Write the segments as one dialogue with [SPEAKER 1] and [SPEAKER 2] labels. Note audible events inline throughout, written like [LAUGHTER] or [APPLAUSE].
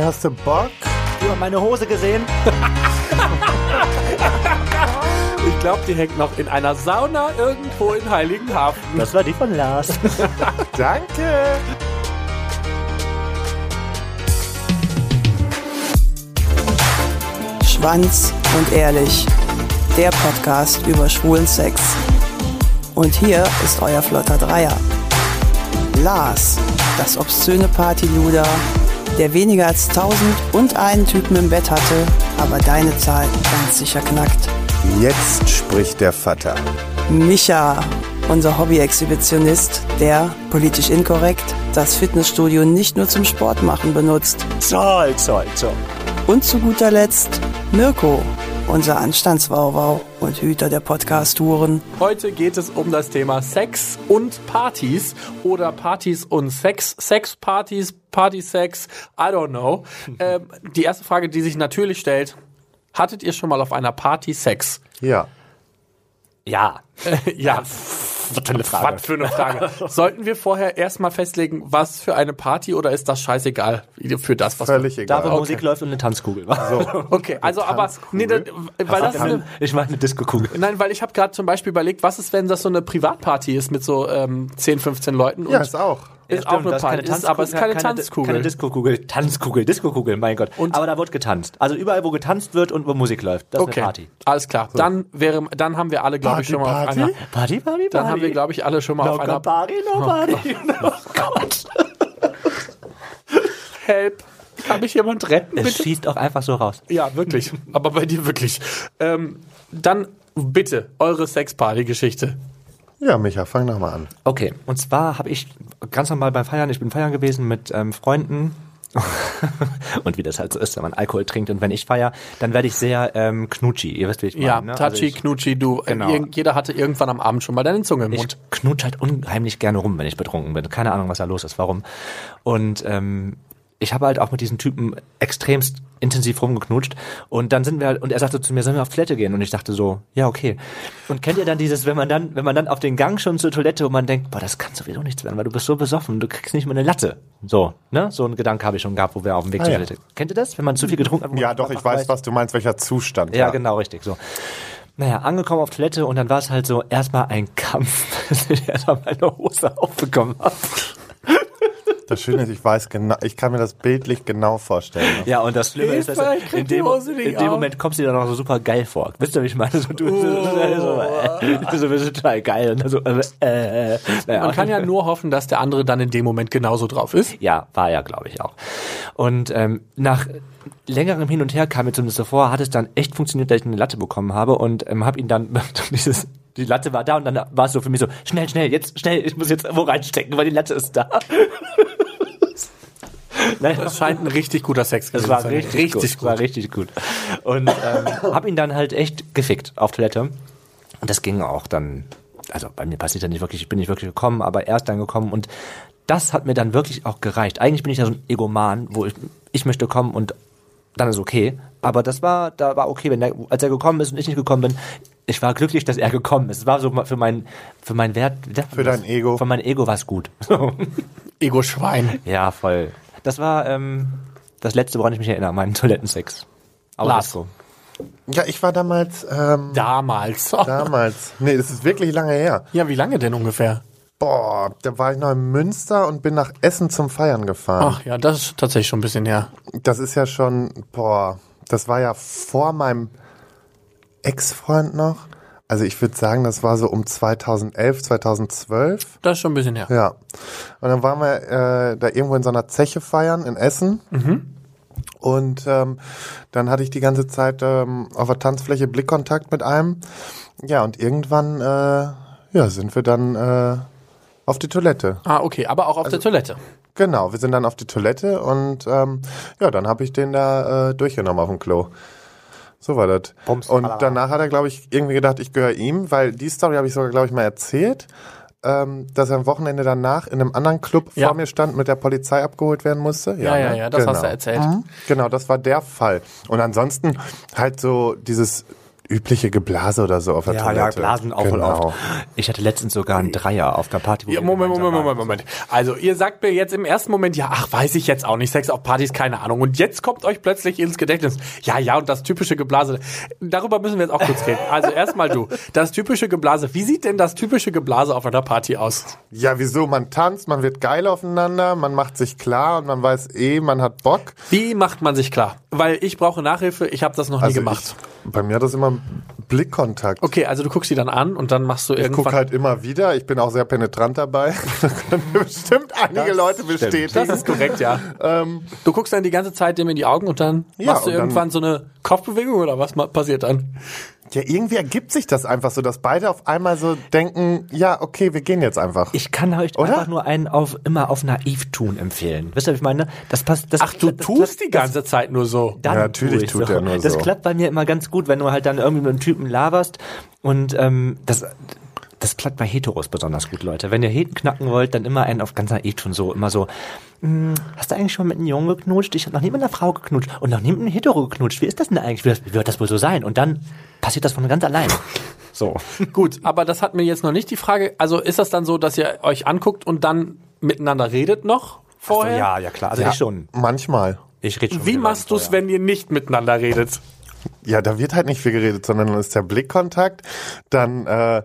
[SPEAKER 1] Hast du Bock?
[SPEAKER 2] Du hast meine Hose gesehen? [LAUGHS]
[SPEAKER 3] Ich glaube, die hängt noch in einer Sauna irgendwo in Heiligenhafen.
[SPEAKER 2] Das war die von Lars. [LAUGHS]
[SPEAKER 1] Danke.
[SPEAKER 4] Schwanz und ehrlich. Der Podcast über schwulen Sex. Und hier ist euer flotter Dreier. Lars, das obszöne Partyluder, der weniger als tausend und einen Typen im Bett hatte, aber deine Zahl ganz sicher knackt.
[SPEAKER 1] Jetzt spricht der Vater.
[SPEAKER 4] Micha, unser Hobby-Exhibitionist, der, politisch inkorrekt, das Fitnessstudio nicht nur zum Sport machen benutzt.
[SPEAKER 2] Zoll, zoll, zoll.
[SPEAKER 4] Und zu guter Letzt Mirko, unser Anstandswauwau und Hüter der Podcast-Touren.
[SPEAKER 3] Heute geht es um das Thema Sex und Partys oder Partys und Sex, Sexpartys, Party-Sex, I don't know. [LAUGHS] Ähm, die erste Frage, die sich natürlich stellt, hattet ihr schon mal auf einer Party Sex?
[SPEAKER 1] Ja.
[SPEAKER 2] Ja. [LAUGHS]
[SPEAKER 3] ja.
[SPEAKER 2] Was für eine Frage.
[SPEAKER 3] Was für eine Frage. [LAUGHS] Sollten wir vorher erstmal festlegen, was für eine Party oder ist das scheißegal für das, was
[SPEAKER 1] Völlig
[SPEAKER 2] Da,
[SPEAKER 1] egal.
[SPEAKER 2] wo
[SPEAKER 3] Okay.
[SPEAKER 2] Musik läuft und eine Tanzkugel.
[SPEAKER 1] So. [LAUGHS]
[SPEAKER 3] Okay, also aber nee, da, weil das eine,
[SPEAKER 2] ich meine eine Disco-Kugel.
[SPEAKER 3] Nein, weil ich habe gerade zum Beispiel überlegt, was ist, wenn das so eine Privatparty ist mit so ähm, 10, 15 Leuten
[SPEAKER 1] Ja,
[SPEAKER 3] und
[SPEAKER 1] ist auch.
[SPEAKER 3] ist auch eine Party, ist, aber es ist keine, Tanzkugel.
[SPEAKER 2] Keine Disco-Kugel. Tanzkugel, Disco-Kugel, mein Gott.
[SPEAKER 3] Und-
[SPEAKER 2] aber da wird getanzt. Also überall, wo getanzt wird und wo Musik läuft. Das ist
[SPEAKER 3] okay,
[SPEAKER 2] eine Party.
[SPEAKER 3] alles klar. Dann wäre, dann haben wir alle, glaube ich, schon mal
[SPEAKER 1] Party?
[SPEAKER 3] einer.
[SPEAKER 2] Party, Party, Party.
[SPEAKER 3] Dann haben wir, glaube ich, alle schon mal
[SPEAKER 2] no
[SPEAKER 3] auf einer.
[SPEAKER 2] Party, no Party. Oh Gott. [LAUGHS]
[SPEAKER 3] Help! Kann mich jemand retten,
[SPEAKER 2] Es
[SPEAKER 3] bitte?
[SPEAKER 2] schießt auch einfach so raus.
[SPEAKER 3] Ja, wirklich. Aber bei dir wirklich. Ähm, dann bitte eure Sexparty-Geschichte.
[SPEAKER 1] Ja, Micha, fang doch mal an.
[SPEAKER 2] Okay, und zwar habe ich ganz normal beim Feiern, ich bin feiern gewesen mit ähm, Freunden. [LAUGHS] und wie das halt so ist, wenn man Alkohol trinkt und wenn ich feier, dann werde ich sehr ähm, knutschi. Ihr wisst, wie ich meine.
[SPEAKER 3] Ja,
[SPEAKER 2] ne? Also
[SPEAKER 3] Tachi,
[SPEAKER 2] ich,
[SPEAKER 3] Knutschi, du. äh,
[SPEAKER 2] Genau.
[SPEAKER 3] jeder hatte irgendwann am Abend schon mal deine Zunge im
[SPEAKER 2] ich
[SPEAKER 3] Mund.
[SPEAKER 2] knutsch halt unheimlich gerne rum, wenn ich betrunken bin. Keine Ahnung, was da los ist, warum. Und ähm, ich habe halt auch mit diesen Typen extremst intensiv rumgeknutscht und dann sind wir halt, und er sagte zu mir, sollen wir auf Toilette gehen? Und ich dachte so, ja, okay. Und kennt ihr dann dieses, wenn man dann, wenn man dann auf den Gang schon zur Toilette und man denkt, boah, das kann sowieso nichts werden, weil du bist so besoffen, du kriegst nicht mal eine Latte. So, ne? So ein Gedanke habe ich schon gehabt, wo wir auf dem Weg
[SPEAKER 1] Ah,
[SPEAKER 2] zur
[SPEAKER 1] ja.
[SPEAKER 2] Toilette. Kennt ihr das? Wenn man zu viel getrunken hat?
[SPEAKER 1] Ja, doch, ich
[SPEAKER 2] einfach
[SPEAKER 1] weiß, was du meinst, welcher Zustand.
[SPEAKER 2] ja, genau, richtig, so. Naja, angekommen auf Toilette und dann war es halt so erstmal ein Kampf, [LAUGHS] bis ich erstmal meine Hose aufbekommen habe.
[SPEAKER 1] Das Schöne ist, ich weiß genau, ich kann mir das bildlich genau vorstellen.
[SPEAKER 2] Ja, und das Schlimme ist, dass in dem, in dem. Moment kommst du dir dann auch so super geil vor. Wisst ihr, wie ich meine? So, du, so, äh, so, bist total geil. Und so, äh, äh, naja.
[SPEAKER 3] Man kann ja nur hoffen, dass der andere dann in dem Moment genauso drauf ist.
[SPEAKER 2] Ja, war ja, glaube ich auch. Und ähm, nach längerem Hin und Her kam mir zumindest so vor, hat es dann echt funktioniert, dass ich eine Latte bekommen habe und ähm, habe ihn dann [LAUGHS] dieses die Latte war da und dann war es so für mich so schnell, schnell, jetzt schnell, ich muss jetzt wo reinstecken, weil die Latte ist da. [LAUGHS] Nein,
[SPEAKER 3] Das scheint ein richtig guter Sex
[SPEAKER 2] das
[SPEAKER 3] gewesen
[SPEAKER 2] war
[SPEAKER 3] zu sein.
[SPEAKER 2] richtig,
[SPEAKER 3] richtig
[SPEAKER 2] gut. War richtig gut. Und ähm, [LAUGHS] hab ihn dann halt echt gefickt auf Toilette. Und das ging auch dann, also bei mir passiert ja nicht wirklich, ich bin nicht wirklich gekommen, aber er ist dann gekommen und das hat mir dann wirklich auch gereicht. Eigentlich bin ich ja so ein Egoman, wo ich, ich möchte kommen und dann ist okay. Aber das war, da war okay, wenn er, als er gekommen ist und ich nicht gekommen bin, ich war glücklich, dass er gekommen ist. Es war so für mein, für mein Wert,
[SPEAKER 1] Für
[SPEAKER 2] das?
[SPEAKER 1] dein Ego.
[SPEAKER 2] Für mein Ego war es gut. [LAUGHS]
[SPEAKER 3] Ego-Schwein.
[SPEAKER 2] Ja, voll. Das war ähm, das letzte, woran ich mich erinnere, meinen Toilettensex. Aber
[SPEAKER 3] Lars.
[SPEAKER 2] ist so.
[SPEAKER 1] Ja, ich war damals, ähm,
[SPEAKER 3] Damals. [LAUGHS]
[SPEAKER 1] damals, nee, das ist wirklich lange her.
[SPEAKER 3] Ja, wie lange denn ungefähr?
[SPEAKER 1] Boah, da war ich noch in Münster und bin nach Essen zum Feiern gefahren.
[SPEAKER 3] Ach ja, das ist tatsächlich schon ein bisschen her.
[SPEAKER 1] Das ist ja schon, boah, das war ja vor meinem Ex-Freund noch. Also ich würde sagen, das war so um 2011, 2012.
[SPEAKER 3] Das ist schon ein bisschen her.
[SPEAKER 1] Ja. Und dann waren wir äh, da irgendwo in so einer Zeche feiern in Essen. Und ähm, dann hatte ich die ganze Zeit ähm, auf der Tanzfläche Blickkontakt mit einem. Ja, und irgendwann äh, ja, sind wir dann äh, auf die Toilette.
[SPEAKER 3] Ah, okay, aber auch auf
[SPEAKER 2] Also
[SPEAKER 3] der Toilette.
[SPEAKER 1] Genau, wir sind dann auf die Toilette und ähm, ja, dann habe ich den da äh, durchgenommen auf dem Klo. So war das.
[SPEAKER 2] Bums,
[SPEAKER 1] Und
[SPEAKER 2] alala.
[SPEAKER 1] danach hat er, glaube ich, irgendwie gedacht, ich gehöre ihm, weil die Story habe ich sogar, glaube ich, mal erzählt, ähm, dass er am Wochenende danach in einem anderen Club
[SPEAKER 3] Ja.
[SPEAKER 1] vor mir stand, mit der Polizei abgeholt werden musste.
[SPEAKER 3] Ja, ja,
[SPEAKER 1] ne?
[SPEAKER 3] ja, das hast du erzählt.
[SPEAKER 1] Mhm. Genau, das war der Fall. Und ansonsten halt so dieses übliche Geblase oder so auf der
[SPEAKER 2] Ja,
[SPEAKER 1] Toilette.
[SPEAKER 2] ja, Blasen auch
[SPEAKER 1] genau.
[SPEAKER 2] oft. Ich hatte letztens sogar einen Dreier auf der Party. wo
[SPEAKER 3] Ja, Moment, Moment. Moment, Moment. Also, ihr sagt mir jetzt im ersten Moment, ja, ach, weiß ich jetzt auch nicht, Sex auf Partys, keine Ahnung. Und jetzt kommt euch plötzlich ins Gedächtnis, ja, ja, und das typische Geblase. Darüber müssen wir jetzt auch kurz reden. Also, erstmal du. Das typische Geblase. Wie sieht denn das typische Geblase auf einer Party aus?
[SPEAKER 1] Ja, wieso? Man tanzt, man wird geil aufeinander, man macht sich klar und man weiß eh, man hat Bock.
[SPEAKER 3] Wie macht man sich klar? Weil ich brauche Nachhilfe, ich habe das noch nie
[SPEAKER 1] Also
[SPEAKER 3] gemacht.
[SPEAKER 1] Ich, bei mir hat das immer Blickkontakt.
[SPEAKER 3] Okay, also du guckst die dann an und dann machst du
[SPEAKER 1] Ich gucke
[SPEAKER 3] irgendwann.
[SPEAKER 1] halt immer wieder. Ich bin auch sehr penetrant dabei. [LAUGHS] Da können bestimmt einige
[SPEAKER 2] Das
[SPEAKER 1] Leute
[SPEAKER 2] stimmt.
[SPEAKER 1] bestätigen.
[SPEAKER 3] das ist korrekt, ja. du guckst dann die ganze Zeit dem in die Augen und dann
[SPEAKER 1] Ja,
[SPEAKER 3] machst du irgendwann so eine Kopfbewegung oder was passiert dann?
[SPEAKER 1] Ja, irgendwie ergibt sich das einfach so, dass beide auf einmal so denken, ja, okay, wir gehen jetzt einfach.
[SPEAKER 2] Ich kann euch
[SPEAKER 1] Oder?
[SPEAKER 2] einfach nur einen auf immer auf naiv tun empfehlen. Wisst ihr, was ich meine? Das passt. Das,
[SPEAKER 3] Ach, du
[SPEAKER 2] das,
[SPEAKER 3] tust die
[SPEAKER 2] das-
[SPEAKER 3] ganze Zeit nur so.
[SPEAKER 2] Dann
[SPEAKER 1] Ja, natürlich tut er nur
[SPEAKER 2] Das
[SPEAKER 1] so.
[SPEAKER 2] klappt bei mir immer ganz gut, wenn du halt dann irgendwie mit einem Typen laberst und ähm, das das klappt bei Heteros besonders gut, Leute. Wenn ihr Heten knacken wollt, dann immer einen auf ganz naiv tun, so immer so. "Hm, Hast du eigentlich schon mit einem Jungen geknutscht? Ich habe noch nie mit einer Frau geknutscht und noch nie mit einem Hetero geknutscht. Wie ist das denn eigentlich? Wie, das, wie wird das wohl so sein? Und dann passiert das von ganz allein. [LAUGHS] So. [LAUGHS]
[SPEAKER 3] Gut, aber das hat mir jetzt noch nicht die Frage. Also ist das dann so, dass ihr euch anguckt und dann miteinander redet noch vorher?
[SPEAKER 2] ja, ja klar. Also
[SPEAKER 1] ja,
[SPEAKER 2] ich schon.
[SPEAKER 1] Manchmal.
[SPEAKER 2] Ich rede schon.
[SPEAKER 3] Wie machst du es, wenn ihr nicht miteinander redet?
[SPEAKER 1] Ja, da wird halt nicht viel geredet, sondern dann ist der Blickkontakt. Dann äh,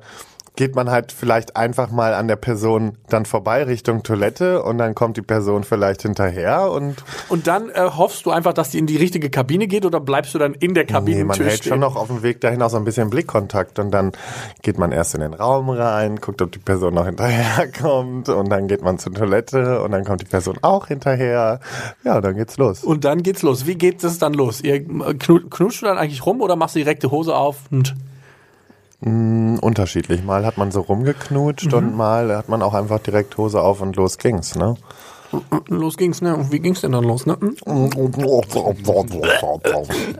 [SPEAKER 1] geht man halt vielleicht einfach mal an der Person dann vorbei Richtung Toilette und dann kommt die Person vielleicht hinterher und
[SPEAKER 3] Und dann äh, hoffst du einfach, dass die in die richtige Kabine geht oder bleibst du dann in der
[SPEAKER 1] nee,
[SPEAKER 3] Kabine
[SPEAKER 1] man hält schon noch auf dem Weg dahin auch so ein bisschen Blickkontakt und dann geht man erst in den Raum rein, guckt, ob die Person noch hinterherkommt [LAUGHS] und dann geht man zur Toilette und dann kommt die Person auch hinterher. Ja, dann geht's los.
[SPEAKER 3] Und dann geht's los. Wie geht es dann los? Ihr äh, knu knutscht du dann eigentlich rum oder machst du direkt die Hose auf und
[SPEAKER 1] Unterschiedlich. Mal hat man so rumgeknutscht und mal hat man auch einfach direkt Hose auf und los ging's, ne?
[SPEAKER 3] los ging's, ne? Und wie ging's denn dann los, ne? Hm? Äh,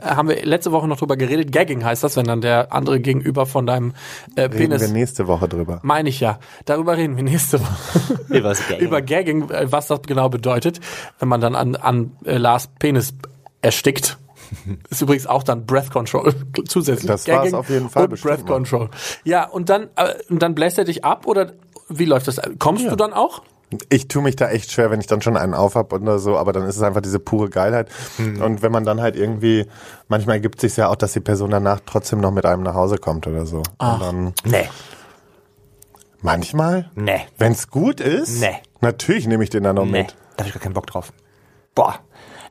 [SPEAKER 3] Haben wir letzte Woche noch drüber geredet. Gagging heißt das, wenn dann der andere gegenüber von deinem äh,
[SPEAKER 1] Reden
[SPEAKER 3] Penis.
[SPEAKER 1] wir nächste Woche drüber.
[SPEAKER 3] Meine ich ja. Darüber reden wir nächste Woche. [LAUGHS]
[SPEAKER 2] Über Gagging.
[SPEAKER 3] Über Gagging, äh, was das genau bedeutet, wenn man dann an, an äh, Lars Penis erstickt. [LAUGHS] Ist übrigens auch dann Breath Control [LAUGHS] zusätzlich.
[SPEAKER 1] Das war's auf jeden Fall
[SPEAKER 3] Und
[SPEAKER 1] bestimmt
[SPEAKER 3] Breath
[SPEAKER 1] mal.
[SPEAKER 3] Control. Ja, und dann, äh, und dann bläst er dich ab oder wie läuft das? Kommst du dann auch?
[SPEAKER 1] Ich tue mich da echt schwer, wenn ich dann schon einen aufhab oder so, aber dann ist es einfach diese pure Geilheit. Und wenn man dann halt irgendwie, manchmal ergibt sich ja auch, dass die Person danach trotzdem noch mit einem nach Hause kommt oder so. Und dann,
[SPEAKER 2] Nee.
[SPEAKER 1] manchmal,
[SPEAKER 2] Nee.
[SPEAKER 1] wenn's gut ist,
[SPEAKER 2] Nee.
[SPEAKER 1] natürlich nehme ich den dann noch
[SPEAKER 2] Nee,
[SPEAKER 1] mit.
[SPEAKER 2] da habe ich gar keinen Bock drauf. Boah.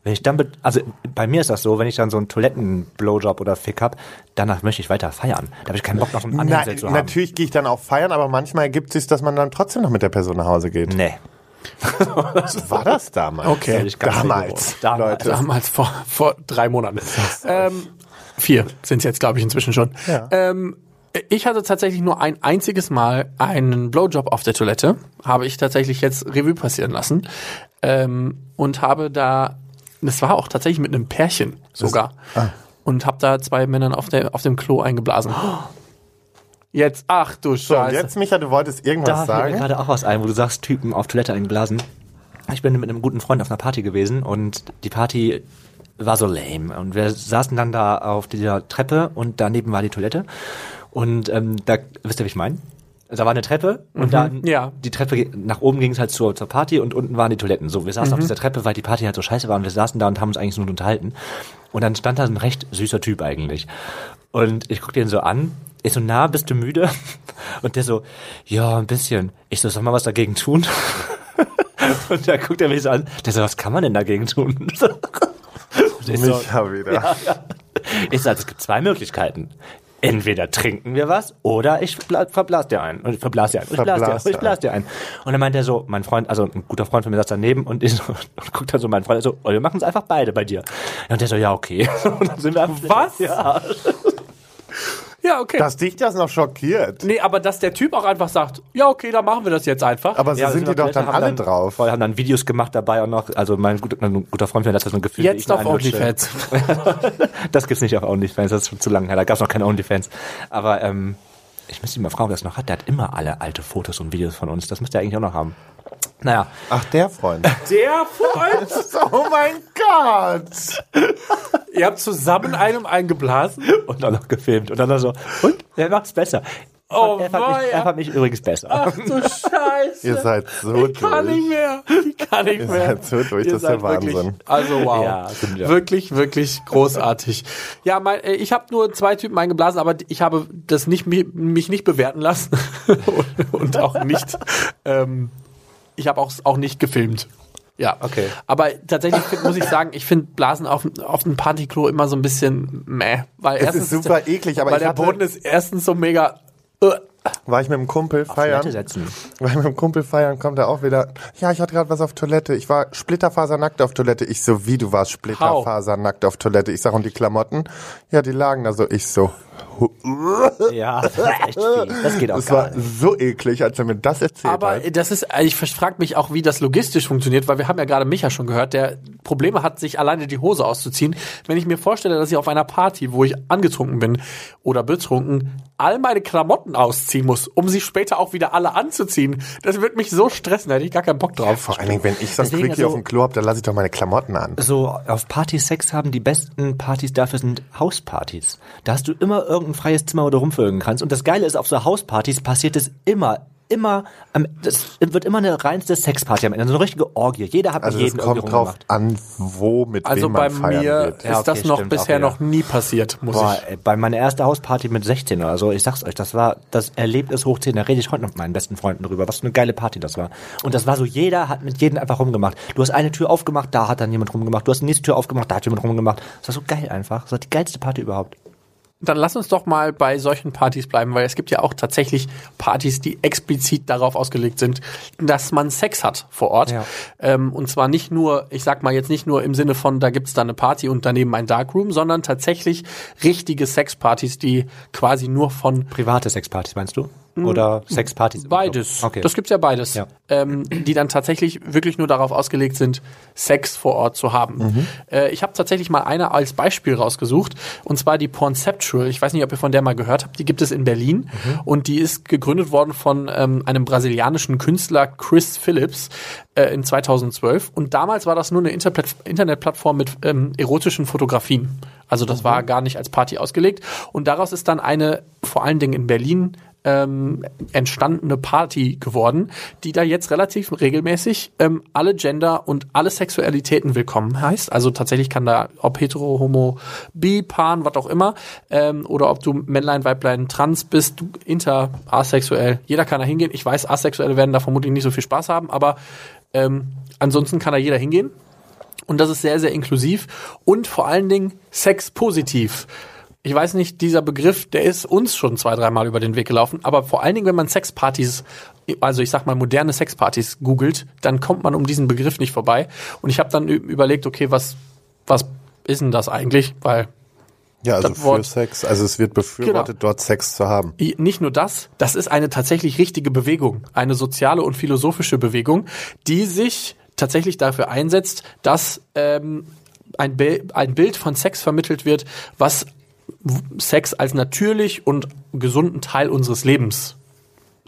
[SPEAKER 2] Wenn ich dann, also bei mir ist das so, wenn ich dann so einen Toiletten-Blowjob oder Fick hab, danach möchte ich weiter feiern. Da habe ich keinen Bock noch einen
[SPEAKER 1] Na,
[SPEAKER 2] Anhängsel zu haben.
[SPEAKER 1] natürlich gehe ich dann auch feiern, aber manchmal ergibt sich, dass man dann trotzdem noch mit der Person nach Hause geht.
[SPEAKER 2] Nee.
[SPEAKER 1] Was [LAUGHS] war das damals?
[SPEAKER 3] Okay.
[SPEAKER 2] Ich ganz
[SPEAKER 1] Damals.
[SPEAKER 2] Damals.
[SPEAKER 1] Leute.
[SPEAKER 3] Damals vor, vor drei Monaten. Ähm, vier sind es jetzt, glaube ich, inzwischen schon.
[SPEAKER 1] Ja.
[SPEAKER 3] Ähm, ich hatte tatsächlich nur ein einziges Mal einen Blowjob auf der Toilette. Habe ich tatsächlich jetzt Revue passieren lassen. Ähm, und habe da, das war auch tatsächlich mit einem Pärchen sogar. Und habe da zwei Männern auf, der, auf dem Klo eingeblasen. Jetzt, ach du
[SPEAKER 1] So, und
[SPEAKER 3] Scheiße.
[SPEAKER 1] jetzt, Micha, du wolltest
[SPEAKER 2] Da
[SPEAKER 1] irgendwas
[SPEAKER 2] fällt mir
[SPEAKER 1] sagen?
[SPEAKER 2] gerade auch was ein, wo du sagst, Typen auf Toilette eingeblasen. Ich bin mit einem guten Freund auf einer Party gewesen und die Party war so lame. Und wir saßen dann da auf dieser Treppe und daneben war die Toilette. Und ähm, da, wisst ihr, wie ich meine? Da war eine Treppe und dann
[SPEAKER 3] ja.
[SPEAKER 2] die Treppe nach oben ging es halt zur, zur Party und unten waren die Toiletten. So, wir saßen auf dieser Treppe, weil die Party halt so scheiße war und wir saßen da und haben uns eigentlich nur unterhalten. Und dann stand da ein recht süßer Typ eigentlich. Und ich guck den so an, ich so, na, bist du müde? [LAUGHS] Und der so, ja, ein bisschen. Ich so, soll mal was dagegen tun? [LAUGHS] Und da guckt er mich so an, der so, was kann man denn dagegen tun? [LAUGHS] Und ich so,
[SPEAKER 1] Micha wieder.
[SPEAKER 2] ich sag, es gibt zwei Möglichkeiten. Entweder trinken wir was oder ich verbla- verblas dir einen. Und ich verblas dir einen. Und ich blas dir,
[SPEAKER 1] Verblas
[SPEAKER 2] und ich blas dir einen. Und dann meint er so, mein Freund, also ein guter Freund von mir saß daneben und ich so, [LAUGHS] und guckt dann so mein Freund so, oh, wir machen es einfach beide bei dir. Und der so, ja, okay. [LAUGHS] Und dann sind wir einfach,
[SPEAKER 3] Was? [LAUGHS]
[SPEAKER 2] Ja.
[SPEAKER 3] Ja, okay.
[SPEAKER 1] Dass dich das noch schockiert.
[SPEAKER 3] nee, aber dass der Typ auch einfach sagt, ja, okay, dann machen wir das jetzt einfach.
[SPEAKER 1] Aber so
[SPEAKER 2] Ja,
[SPEAKER 1] sind die
[SPEAKER 2] wir
[SPEAKER 1] doch dann alle
[SPEAKER 2] dann,
[SPEAKER 1] drauf.
[SPEAKER 2] Voll, haben dann Videos gemacht dabei und noch, also mein guter, ein guter Freund von mir hat das so ein Gefühl, wie
[SPEAKER 3] jetzt auf. OnlyFans. [LAUGHS]
[SPEAKER 2] Das gibt's nicht auf OnlyFans, das ist schon zu lange her. Da gab's noch keine OnlyFans. Aber ähm, ich müsste ihn mal fragen, ob er das noch hat. Der hat immer alle alte Fotos und Videos von uns. Das müsste er eigentlich auch noch haben. Naja,
[SPEAKER 1] Ach, der Freund. [LAUGHS]
[SPEAKER 3] Der Freund? [LAUGHS]
[SPEAKER 1] oh mein Gott!
[SPEAKER 3] Ihr habt zusammen einem eingeblasen?
[SPEAKER 2] Und dann noch gefilmt. Und dann noch so, und? Wer macht's besser?
[SPEAKER 3] Oh,
[SPEAKER 2] er, fand mich, er fand mich übrigens besser.
[SPEAKER 3] Ach du [LAUGHS] Scheiße.
[SPEAKER 1] Ihr seid so
[SPEAKER 3] ich kann
[SPEAKER 1] durch.
[SPEAKER 3] nicht mehr. Ich kann nicht
[SPEAKER 1] Ihr
[SPEAKER 3] mehr.
[SPEAKER 1] seid so durch,
[SPEAKER 3] Ihr
[SPEAKER 1] das ist der
[SPEAKER 3] seid wirklich-
[SPEAKER 1] Wahnsinn.
[SPEAKER 3] Also wow.
[SPEAKER 2] Ja.
[SPEAKER 3] Wirklich, wirklich großartig. Ja, mein, äh, ich habe nur zwei Typen eingeblasen, aber ich habe das nicht mi- mich nicht bewerten lassen [LAUGHS] und, und auch nicht. Ähm, ich habe auch auch nicht gefilmt. Ja,
[SPEAKER 2] Okay.
[SPEAKER 3] Aber tatsächlich find, muss ich sagen, ich finde Blasen auf, auf dem Partyklo immer so ein bisschen meh, weil
[SPEAKER 1] Es
[SPEAKER 3] erstens
[SPEAKER 1] ist super
[SPEAKER 3] der,
[SPEAKER 1] eklig, aber
[SPEAKER 3] weil
[SPEAKER 1] ich
[SPEAKER 3] der
[SPEAKER 1] hatte-
[SPEAKER 3] Boden ist erstens so mega. Äh,
[SPEAKER 1] War ich mit dem Kumpel feiern.
[SPEAKER 2] Toilette setzen.
[SPEAKER 1] War ich mit dem Kumpel feiern, kommt er auch wieder. Ja, ich hatte gerade was auf Toilette. Ich war splitterfasernackt auf Toilette. Ich so, wie du warst splitterfasernackt auf Toilette. Ich sag, und die Klamotten? Ja, die lagen da so. Ich so.
[SPEAKER 2] Ja, das ist echt viel. Das geht auch
[SPEAKER 1] Das
[SPEAKER 2] gar
[SPEAKER 1] war
[SPEAKER 2] nicht.
[SPEAKER 1] so eklig, als er mir das erzählt
[SPEAKER 3] Aber
[SPEAKER 1] hat.
[SPEAKER 3] das ist, ich frage mich auch, wie das logistisch funktioniert, weil wir haben ja gerade Micha schon gehört, der Probleme hat, sich alleine die Hose auszuziehen. Wenn ich mir vorstelle, dass ich auf einer Party, wo ich angetrunken bin oder betrunken, all meine Klamotten ausziehen muss, um sie später auch wieder alle anzuziehen, das wird mich so stressen, da hätte ich gar keinen Bock drauf.
[SPEAKER 1] Vor allen Dingen, wenn ich so ein
[SPEAKER 2] Deswegen
[SPEAKER 1] Quickie
[SPEAKER 2] also-
[SPEAKER 1] auf dem Klo hab, dann lasse ich doch meine Klamotten an.
[SPEAKER 2] so auf Partys Sex haben, die besten Partys dafür sind Hauspartys. Da hast du immer irgendein freies Zimmer, wo du rumvögeln kannst. Und das Geile ist, auf so Hauspartys passiert es immer, immer, am- das wird immer eine reinste Sexparty am Ende, so eine richtige Orgie. Jeder hat
[SPEAKER 1] Also
[SPEAKER 2] mit
[SPEAKER 1] es
[SPEAKER 2] jedem
[SPEAKER 1] kommt drauf an, wo, mit
[SPEAKER 3] Also
[SPEAKER 1] wem
[SPEAKER 3] bei
[SPEAKER 1] man feiern
[SPEAKER 3] mir
[SPEAKER 1] geht.
[SPEAKER 3] ist
[SPEAKER 2] Ja, okay,
[SPEAKER 3] das noch
[SPEAKER 2] stimmt
[SPEAKER 3] bisher noch nie passiert, muss
[SPEAKER 2] Boah,
[SPEAKER 3] ich.
[SPEAKER 2] ey, bei meiner ersten Hausparty mit 16 oder so, ich sag's euch, das war das Erlebnis hoch 10. Da rede ich heute noch mit meinen besten Freunden drüber, was für eine geile Party das war. Und das war so, jeder hat mit jedem einfach rumgemacht. Du hast eine Tür aufgemacht, da hat dann jemand rumgemacht. Du hast die nächste Tür aufgemacht, da hat jemand rumgemacht. Das war so geil einfach. Das war die geilste Party überhaupt.
[SPEAKER 3] Dann lass uns doch mal bei solchen Partys bleiben, weil es gibt ja auch tatsächlich Partys, die explizit darauf ausgelegt sind, dass man Sex hat vor Ort.
[SPEAKER 2] Ja.
[SPEAKER 3] Ähm, und zwar nicht nur, ich sag mal jetzt nicht nur im Sinne von, da gibt's da eine Party und daneben ein Darkroom, sondern tatsächlich richtige Sexpartys, die quasi nur von
[SPEAKER 2] Private Sexpartys meinst du? Oder Sexpartys?
[SPEAKER 3] Hm. Beides.
[SPEAKER 2] Okay.
[SPEAKER 3] Das gibt's ja beides.
[SPEAKER 2] Ja.
[SPEAKER 3] Ähm, die dann tatsächlich wirklich nur darauf ausgelegt sind, Sex vor Ort zu haben.
[SPEAKER 2] Mhm.
[SPEAKER 3] Äh, ich habe tatsächlich mal eine als Beispiel rausgesucht. Und zwar die Pornceptual. Ich weiß nicht, ob ihr von der mal gehört habt. Die gibt es in Berlin.
[SPEAKER 2] Mhm.
[SPEAKER 3] Und die ist gegründet worden von ähm, einem brasilianischen Künstler, Chris Phillips, äh, in 2012. Und damals war das nur eine Interplat Internetplattform mit ähm, erotischen Fotografien. Also das war gar nicht als Party ausgelegt. Und daraus ist dann eine, vor allen Dingen in Berlin, ähm, entstandene Party geworden, die da jetzt relativ regelmäßig ähm, alle Gender und alle Sexualitäten willkommen heißt. Also tatsächlich kann da, ob hetero, homo, bi, pan, was auch immer, ähm, oder ob du Männlein, Weiblein, trans bist, du inter, asexuell, jeder kann da hingehen. Ich weiß, Asexuelle werden da vermutlich nicht so viel Spaß haben, aber ähm, ansonsten kann da jeder hingehen. Und das ist sehr, sehr inklusiv und vor allen Dingen sexpositiv. Ich weiß nicht, dieser Begriff, der ist uns schon zwei, dreimal über den Weg gelaufen, aber vor allen Dingen, wenn man Sexpartys, also ich sag mal moderne Sexpartys googelt, dann kommt man um diesen Begriff nicht vorbei. Und ich habe dann überlegt, okay, was, was ist denn das eigentlich? Weil
[SPEAKER 1] Ja, also für
[SPEAKER 3] Wort-
[SPEAKER 1] Sex. Also es wird befürwortet, dort Sex zu haben.
[SPEAKER 3] Nicht nur das, das ist eine tatsächlich richtige Bewegung, eine soziale und philosophische Bewegung, die sich tatsächlich dafür einsetzt, dass ähm, ein, Bi- ein Bild von Sex vermittelt wird, was Sex als natürlich und gesunden Teil unseres Lebens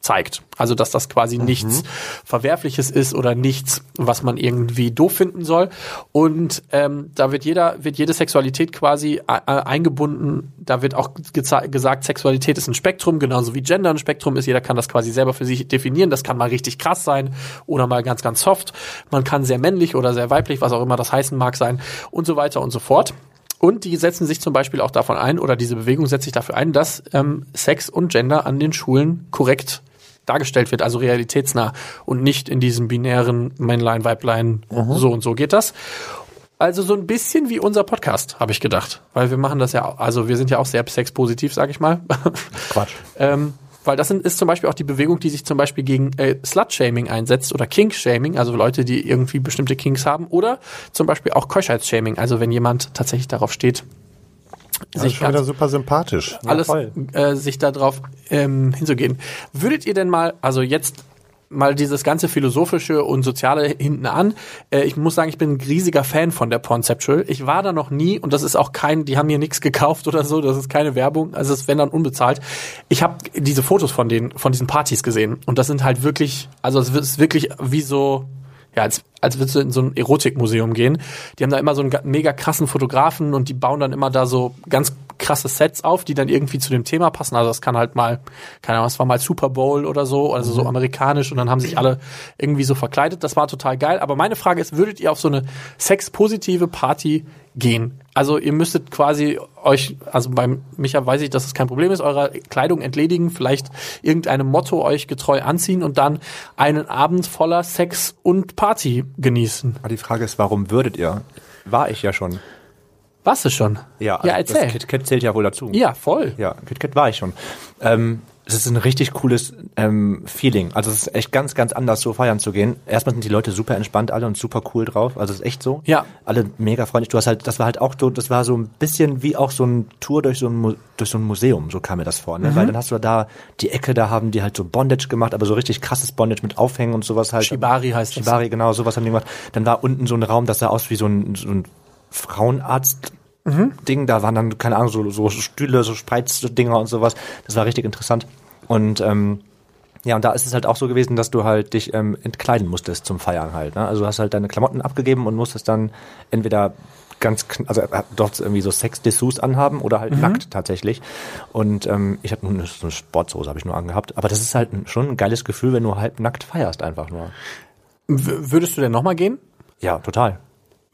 [SPEAKER 3] zeigt. Also dass das quasi nichts Verwerfliches ist oder nichts, was man irgendwie doof finden soll. Und ähm, da wird jeder, wird jede Sexualität quasi äh, eingebunden. Da wird auch gesagt, Sexualität ist ein Spektrum, genauso wie Gender ein Spektrum ist. Jeder kann das quasi selber für sich definieren. Das kann mal richtig krass sein oder mal ganz, ganz soft. Man kann sehr männlich oder sehr weiblich, was auch immer das heißen mag, sein und so weiter und so fort. Und die setzen sich zum Beispiel auch davon ein, oder diese Bewegung setzt sich dafür ein, dass ähm, Sex und Gender an den Schulen korrekt dargestellt wird, also realitätsnah und nicht in diesem binären Männlein, Weiblein, so und so geht das. Also so ein bisschen wie unser Podcast, habe ich gedacht. Weil wir machen das ja, auch- also wir sind ja auch sehr sexpositiv, sage ich mal.
[SPEAKER 2] Quatsch. [LAUGHS]
[SPEAKER 3] Ähm, weil das sind, ist zum Beispiel auch die Bewegung, die sich zum Beispiel gegen äh, Slut-Shaming einsetzt oder Kink-Shaming, also Leute, die irgendwie bestimmte Kinks haben, oder zum Beispiel auch Keuschheits-Shaming, also wenn jemand tatsächlich darauf steht,
[SPEAKER 1] Das ist schon wieder super sympathisch.
[SPEAKER 3] alles
[SPEAKER 2] voll.
[SPEAKER 3] äh, sich darauf ähm, hinzugehen. Würdet ihr denn mal, also jetzt mal dieses ganze philosophische und soziale hinten an. Äh, ich muss sagen, ich bin ein riesiger Fan von der Pornceptual. Ich war da noch nie und das ist auch kein, die haben mir nichts gekauft oder so, das ist keine Werbung, also es ist wenn dann unbezahlt. Ich habe diese Fotos von den von diesen Partys gesehen und das sind halt wirklich, also es ist wirklich wie so ja, als, als würdest du in so ein Erotikmuseum gehen. Die haben da immer so einen ga- mega krassen Fotografen und die bauen dann immer da so ganz krasse Sets auf, die dann irgendwie zu dem Thema passen. Also das kann halt mal, keine Ahnung, es war mal Super Bowl oder so, also so amerikanisch und dann haben sich alle irgendwie so verkleidet. Das war total geil. Aber meine Frage ist, würdet ihr auf so eine sexpositive Party gehen? Also ihr müsstet quasi euch, also beim Micha weiß ich, dass es kein Problem ist, eurer Kleidung entledigen, vielleicht irgendeinem Motto euch getreu anziehen und dann einen Abend voller Sex und Party genießen.
[SPEAKER 2] Aber die Frage ist, warum würdet ihr? War ich ja schon.
[SPEAKER 3] Warst du schon?
[SPEAKER 2] Ja,
[SPEAKER 3] ja
[SPEAKER 2] also
[SPEAKER 3] erzähl.
[SPEAKER 2] Das KitKat zählt ja wohl dazu.
[SPEAKER 3] Ja, voll.
[SPEAKER 2] Ja, KitKat war ich schon. Ähm, es ist ein richtig cooles ähm, Feeling. Also es ist echt ganz, ganz anders, so feiern zu gehen. Erstmal sind die Leute super entspannt alle und super cool drauf. Also es ist echt so.
[SPEAKER 3] Ja.
[SPEAKER 2] Alle mega freundlich. Du hast halt, das war halt auch so, das war so ein bisschen wie auch so ein Tour durch so ein, durch so ein Museum, so kam mir das vor. Ne? Weil dann hast du da die Ecke, da haben die halt so Bondage gemacht, aber so richtig krasses Bondage mit Aufhängen und sowas halt.
[SPEAKER 3] Shibari heißt das.
[SPEAKER 2] Shibari, genau, sowas haben die gemacht. Dann war unten so ein Raum, das sah aus wie so ein, so ein Frauenarzt. Ding, da waren dann, keine Ahnung, so, so Stühle, so Spreizdinger und sowas. Das war richtig interessant. Und ähm, ja, und da ist es halt auch so gewesen, dass du halt dich ähm, entkleiden musstest zum Feiern halt. Ne? Also du hast halt deine Klamotten abgegeben und musstest dann entweder ganz, also äh, dort irgendwie so Sex-Dessous anhaben oder halt nackt tatsächlich. Und ähm, ich habe nur eine, so eine Sportsoße habe ich nur angehabt. Aber das ist halt schon ein geiles Gefühl, wenn du halb nackt feierst einfach nur.
[SPEAKER 3] W würdest du denn nochmal gehen?
[SPEAKER 2] Ja, total.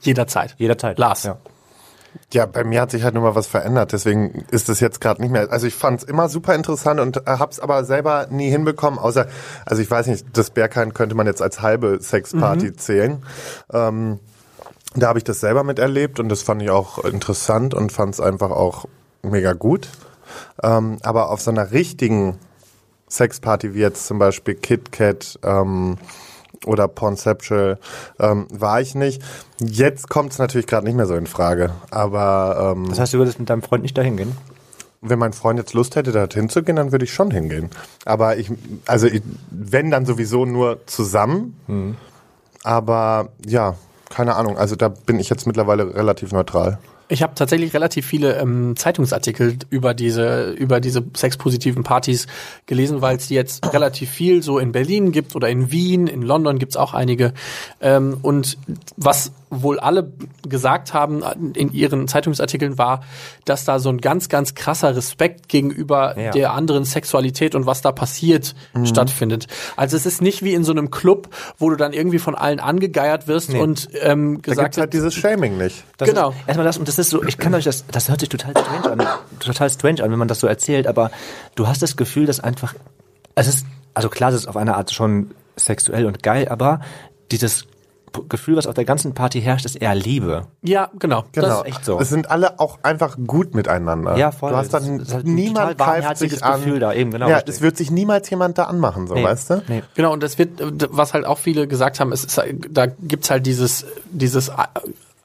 [SPEAKER 3] Jederzeit.
[SPEAKER 2] Jederzeit.
[SPEAKER 3] Lars.
[SPEAKER 2] Ja.
[SPEAKER 1] Ja, bei mir hat sich halt nur mal was verändert, deswegen ist es jetzt gerade nicht mehr. Also ich fand es immer super interessant und äh, hab's aber selber nie hinbekommen, außer, also ich weiß nicht, das Berghain könnte man jetzt als halbe Sexparty zählen. Ähm, da habe ich das selber miterlebt und das fand ich auch interessant und fand es einfach auch mega gut. Ähm, aber auf so einer richtigen Sexparty wie jetzt zum Beispiel KitKat ähm, oder Pornceptual ähm, war ich nicht. Jetzt kommt es natürlich gerade nicht mehr so in Frage. Aber ähm,
[SPEAKER 2] Das heißt, du würdest mit deinem Freund nicht dahin gehen?
[SPEAKER 1] wenn mein Freund jetzt Lust hätte, da hinzugehen, dann würde ich schon hingehen. Aber ich, also ich, wenn dann sowieso nur zusammen. Aber ja, keine Ahnung. Also da bin ich jetzt mittlerweile relativ neutral.
[SPEAKER 3] Ich habe tatsächlich relativ viele ähm, Zeitungsartikel über diese über diese sexpositiven Partys gelesen, weil es die jetzt relativ viel so in Berlin gibt oder in Wien, in London gibt's auch einige. Ähm, und was wohl alle gesagt haben in ihren Zeitungsartikeln war, dass da so ein ganz ganz krasser Respekt gegenüber
[SPEAKER 2] Ja.
[SPEAKER 3] der anderen Sexualität und was da passiert stattfindet. Also es ist nicht wie in so einem Club, wo du dann irgendwie von allen angegeiert wirst und ähm,
[SPEAKER 1] Da
[SPEAKER 3] gesagt
[SPEAKER 1] gibt's halt dieses Shaming nicht.
[SPEAKER 2] Das
[SPEAKER 3] Genau.
[SPEAKER 2] Erstmal das, und das ist so, ich kann euch das, das hört sich total strange an, total strange an, wenn man das so erzählt, aber du hast das Gefühl, dass einfach, es ist, also klar, es ist auf eine Art schon sexuell und geil, aber dieses Gefühl, was auf der ganzen Party herrscht, ist eher Liebe.
[SPEAKER 3] ja, genau.
[SPEAKER 1] Genau.
[SPEAKER 3] Das,
[SPEAKER 2] ist echt so.
[SPEAKER 1] Es sind alle auch einfach gut miteinander.
[SPEAKER 2] Ja, voll.
[SPEAKER 1] Du hast dann
[SPEAKER 2] Das ist halt ein
[SPEAKER 1] niemand
[SPEAKER 2] total
[SPEAKER 1] greift sich an.
[SPEAKER 2] Gefühl da, eben, genau,
[SPEAKER 1] Ja,
[SPEAKER 2] richtig.
[SPEAKER 1] es wird sich niemals jemand da anmachen, so,
[SPEAKER 2] Nee.
[SPEAKER 1] weißt du?
[SPEAKER 2] Nee.
[SPEAKER 3] Genau, und das wird, was halt auch viele gesagt haben, es ist, da gibt's halt dieses, dieses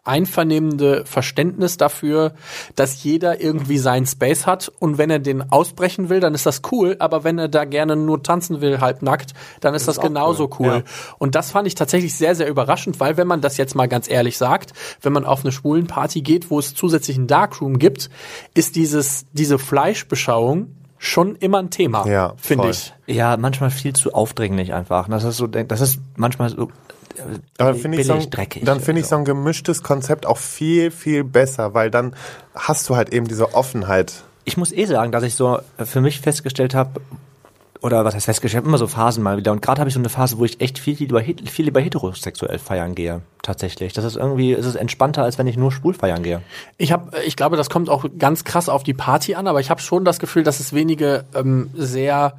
[SPEAKER 3] einvernehmende Verständnis dafür, dass jeder irgendwie seinen Space hat und wenn er den ausbrechen will, dann ist das cool, aber wenn er da gerne nur tanzen will, halbnackt, dann ist das,
[SPEAKER 1] auch
[SPEAKER 3] genauso
[SPEAKER 1] cool.
[SPEAKER 3] cool. Und das fand ich tatsächlich sehr, sehr überraschend, weil wenn man das jetzt mal ganz ehrlich sagt, wenn man auf eine schwulen Party geht, wo es zusätzlich einen Darkroom gibt, ist dieses, diese Fleischbeschauung schon immer ein Thema,
[SPEAKER 1] Ja,
[SPEAKER 3] finde ich.
[SPEAKER 2] Ja, manchmal viel zu aufdringlich einfach. Das ist so, das ist manchmal so, äh,
[SPEAKER 1] Aber finde ich, so ein,
[SPEAKER 2] dreckig.
[SPEAKER 1] dann finde ich so ein gemischtes Konzept auch viel, viel besser, weil dann hast du halt eben diese Offenheit.
[SPEAKER 2] ich muss eh sagen, dass ich so für mich festgestellt habe, oder was heißt festgestellt, ich habe immer so Phasen mal wieder. Und gerade habe ich so eine Phase, wo ich echt viel lieber, viel lieber heterosexuell feiern gehe. Tatsächlich. Das ist irgendwie, es ist entspannter, als wenn ich nur schwul feiern gehe.
[SPEAKER 3] Ich habe, ich glaube, das kommt auch ganz krass auf die Party an, aber ich habe schon das Gefühl, dass es wenige ähm, sehr,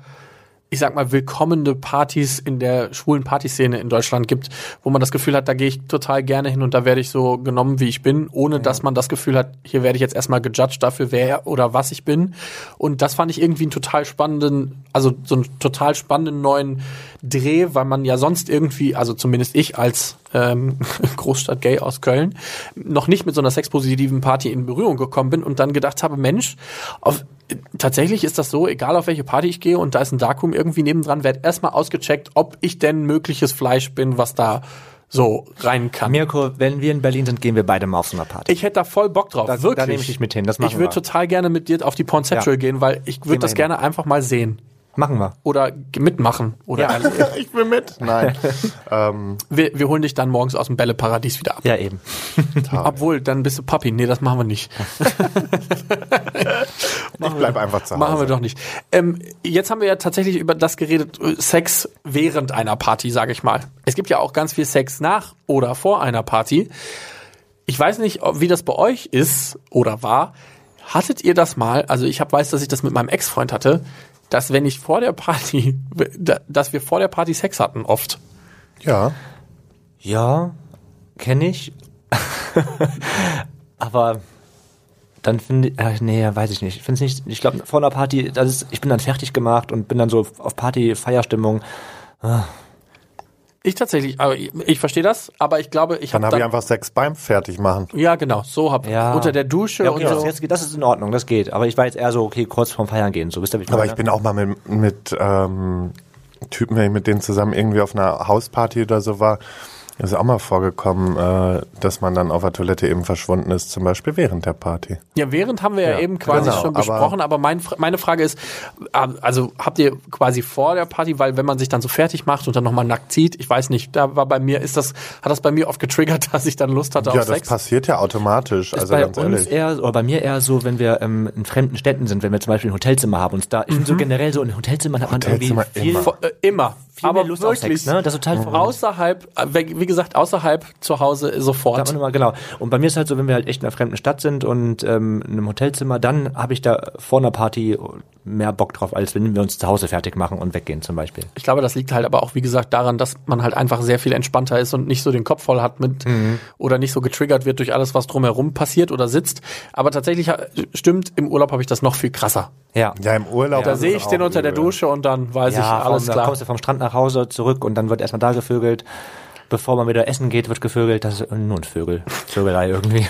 [SPEAKER 3] ich sag mal, willkommene Partys in der schwulen Partyszene in Deutschland gibt, wo man das Gefühl hat, da gehe ich total gerne hin und da werde ich so genommen, wie ich bin, ohne dass man das Gefühl hat, hier werde ich jetzt erstmal gejudged dafür, wer oder was ich bin. Und das fand ich irgendwie einen total spannenden, also so einen total spannenden neuen Dreh, weil man ja sonst irgendwie, also zumindest ich als ähm, [LAUGHS] Großstadt-Gay aus Köln, noch nicht mit so einer sexpositiven Party in Berührung gekommen bin und dann gedacht habe, Mensch, auf, tatsächlich ist das so, egal auf welche Party ich gehe und da ist ein Darkroom irgendwie nebendran, wird erstmal ausgecheckt, ob ich denn mögliches Fleisch bin, was da so rein kann.
[SPEAKER 2] Mirko, wenn wir in Berlin sind, gehen wir beide mal auf so einer Party.
[SPEAKER 3] Ich hätte da voll Bock drauf,
[SPEAKER 2] Da-
[SPEAKER 3] wirklich.
[SPEAKER 2] da nehme ich dich mit hin, das machen
[SPEAKER 3] ich würde total gerne mit dir auf die Pornceptual
[SPEAKER 2] Ja.
[SPEAKER 3] gehen, weil ich würde das
[SPEAKER 2] hin.
[SPEAKER 3] gerne einfach mal sehen.
[SPEAKER 2] Machen wir.
[SPEAKER 3] Oder mitmachen. Oder [LAUGHS]
[SPEAKER 1] ich will mit. Nein. [LAUGHS] ähm,
[SPEAKER 3] wir, wir holen dich dann morgens aus dem Bälleparadies wieder ab.
[SPEAKER 2] Ja, eben.
[SPEAKER 3] Obwohl, dann bist du Papi. Nee, das machen wir nicht. [LAUGHS]
[SPEAKER 1] ich bleib einfach zu Hause.
[SPEAKER 3] Machen wir doch nicht. Ähm, jetzt haben wir ja tatsächlich über das geredet, äh, Sex während einer Party, sage ich mal. Es gibt ja auch ganz viel Sex nach oder vor einer Party. Ich weiß nicht, wie das bei euch ist oder war. Hattet ihr das mal? Also ich hab, weiß, dass ich das mit meinem Ex-Freund hatte, dass wenn ich vor der Party, [LAUGHS] dass wir vor der Party Sex hatten oft.
[SPEAKER 1] Ja.
[SPEAKER 2] Ja, kenne ich. [LAUGHS] Aber dann finde ich, äh, nee, weiß ich nicht. Ich finde nicht, ich glaube, vor einer Party, das ist, ich bin dann fertig gemacht und bin dann so auf Party, Feierstimmung.
[SPEAKER 3] Ich tatsächlich, aber ich, ich verstehe das, aber ich glaube, ich
[SPEAKER 1] Dann
[SPEAKER 3] habe
[SPEAKER 1] habe ich einfach Sex beim Fertigmachen.
[SPEAKER 3] ja genau, so hab
[SPEAKER 2] Ja.
[SPEAKER 3] unter der Dusche
[SPEAKER 2] Ja, okay,
[SPEAKER 3] und
[SPEAKER 2] das,
[SPEAKER 3] so.
[SPEAKER 2] jetzt, geht- das ist in Ordnung, das geht. Aber ich war jetzt eher so, okay, kurz vorm Feiern gehen, so wisst ihr, wie ich
[SPEAKER 1] Aber
[SPEAKER 2] meine?
[SPEAKER 1] ich bin auch mal mit, mit ähm, Typen, wenn ich mit denen zusammen irgendwie auf einer Hausparty oder so war, ist auch mal vorgekommen, äh, dass man dann auf der Toilette eben verschwunden ist, zum Beispiel während der Party.
[SPEAKER 3] Ja, während haben wir ja,
[SPEAKER 1] Ja,
[SPEAKER 3] eben quasi
[SPEAKER 1] genau,
[SPEAKER 3] schon
[SPEAKER 1] aber-
[SPEAKER 3] besprochen, aber, mein, meine Frage ist, ähm, also habt ihr quasi vor der Party, weil wenn man sich dann so fertig macht und dann nochmal nackt zieht, ich weiß nicht, da war bei mir, ist das, hat das bei mir oft getriggert, [LAUGHS] dass ich dann Lust hatte
[SPEAKER 1] ja,
[SPEAKER 3] auf
[SPEAKER 1] das
[SPEAKER 3] Sex?
[SPEAKER 1] passiert ja automatisch.
[SPEAKER 2] ist
[SPEAKER 1] also
[SPEAKER 2] bei
[SPEAKER 1] ganz
[SPEAKER 2] uns
[SPEAKER 1] ehrlich.
[SPEAKER 2] eher, oder bei mir eher so, wenn wir ähm, in fremden Städten sind, wenn wir zum Beispiel ein Hotelzimmer haben und da, ich finde so generell so in Hotelzimmern hat man
[SPEAKER 1] Hotelzimmer
[SPEAKER 2] irgendwie viel,
[SPEAKER 1] immer.
[SPEAKER 3] Vor- äh, immer.
[SPEAKER 2] Viel
[SPEAKER 3] aber
[SPEAKER 2] mehr Lust auf
[SPEAKER 3] wirklich,
[SPEAKER 2] Sex, ne? Das ist total verrückt.
[SPEAKER 3] außerhalb, äh, wie gesagt, außerhalb zu Hause
[SPEAKER 2] Sagt
[SPEAKER 3] sofort.
[SPEAKER 2] man immer, genau. Und bei mir ist halt so, wenn wir halt echt in einer fremden Stadt sind und ähm, in einem Hotelzimmer, dann habe ich da vor einer Party mehr Bock drauf, als wenn wir uns zu Hause fertig machen und weggehen zum Beispiel.
[SPEAKER 3] Ich glaube, das liegt halt aber auch, wie gesagt, daran, dass man halt einfach sehr viel entspannter ist und nicht so den Kopf voll hat mit oder nicht so getriggert wird durch alles, was drumherum passiert oder sitzt. Aber tatsächlich ha- stimmt, im Urlaub habe ich das noch viel krasser.
[SPEAKER 2] Ja.
[SPEAKER 1] Ja, im Urlaub.
[SPEAKER 3] Da
[SPEAKER 1] ist
[SPEAKER 3] sehe ich den unter der
[SPEAKER 1] übel.
[SPEAKER 3] Dusche und dann weiß
[SPEAKER 2] ja,
[SPEAKER 3] ich, alles
[SPEAKER 2] vom, da
[SPEAKER 3] klar.
[SPEAKER 2] kommst du vom Strand nach Hause zurück und dann wird erstmal da gevögelt. Bevor man wieder essen geht, wird gevögelt. Das ist nur ein Vögel. Vögelei irgendwie.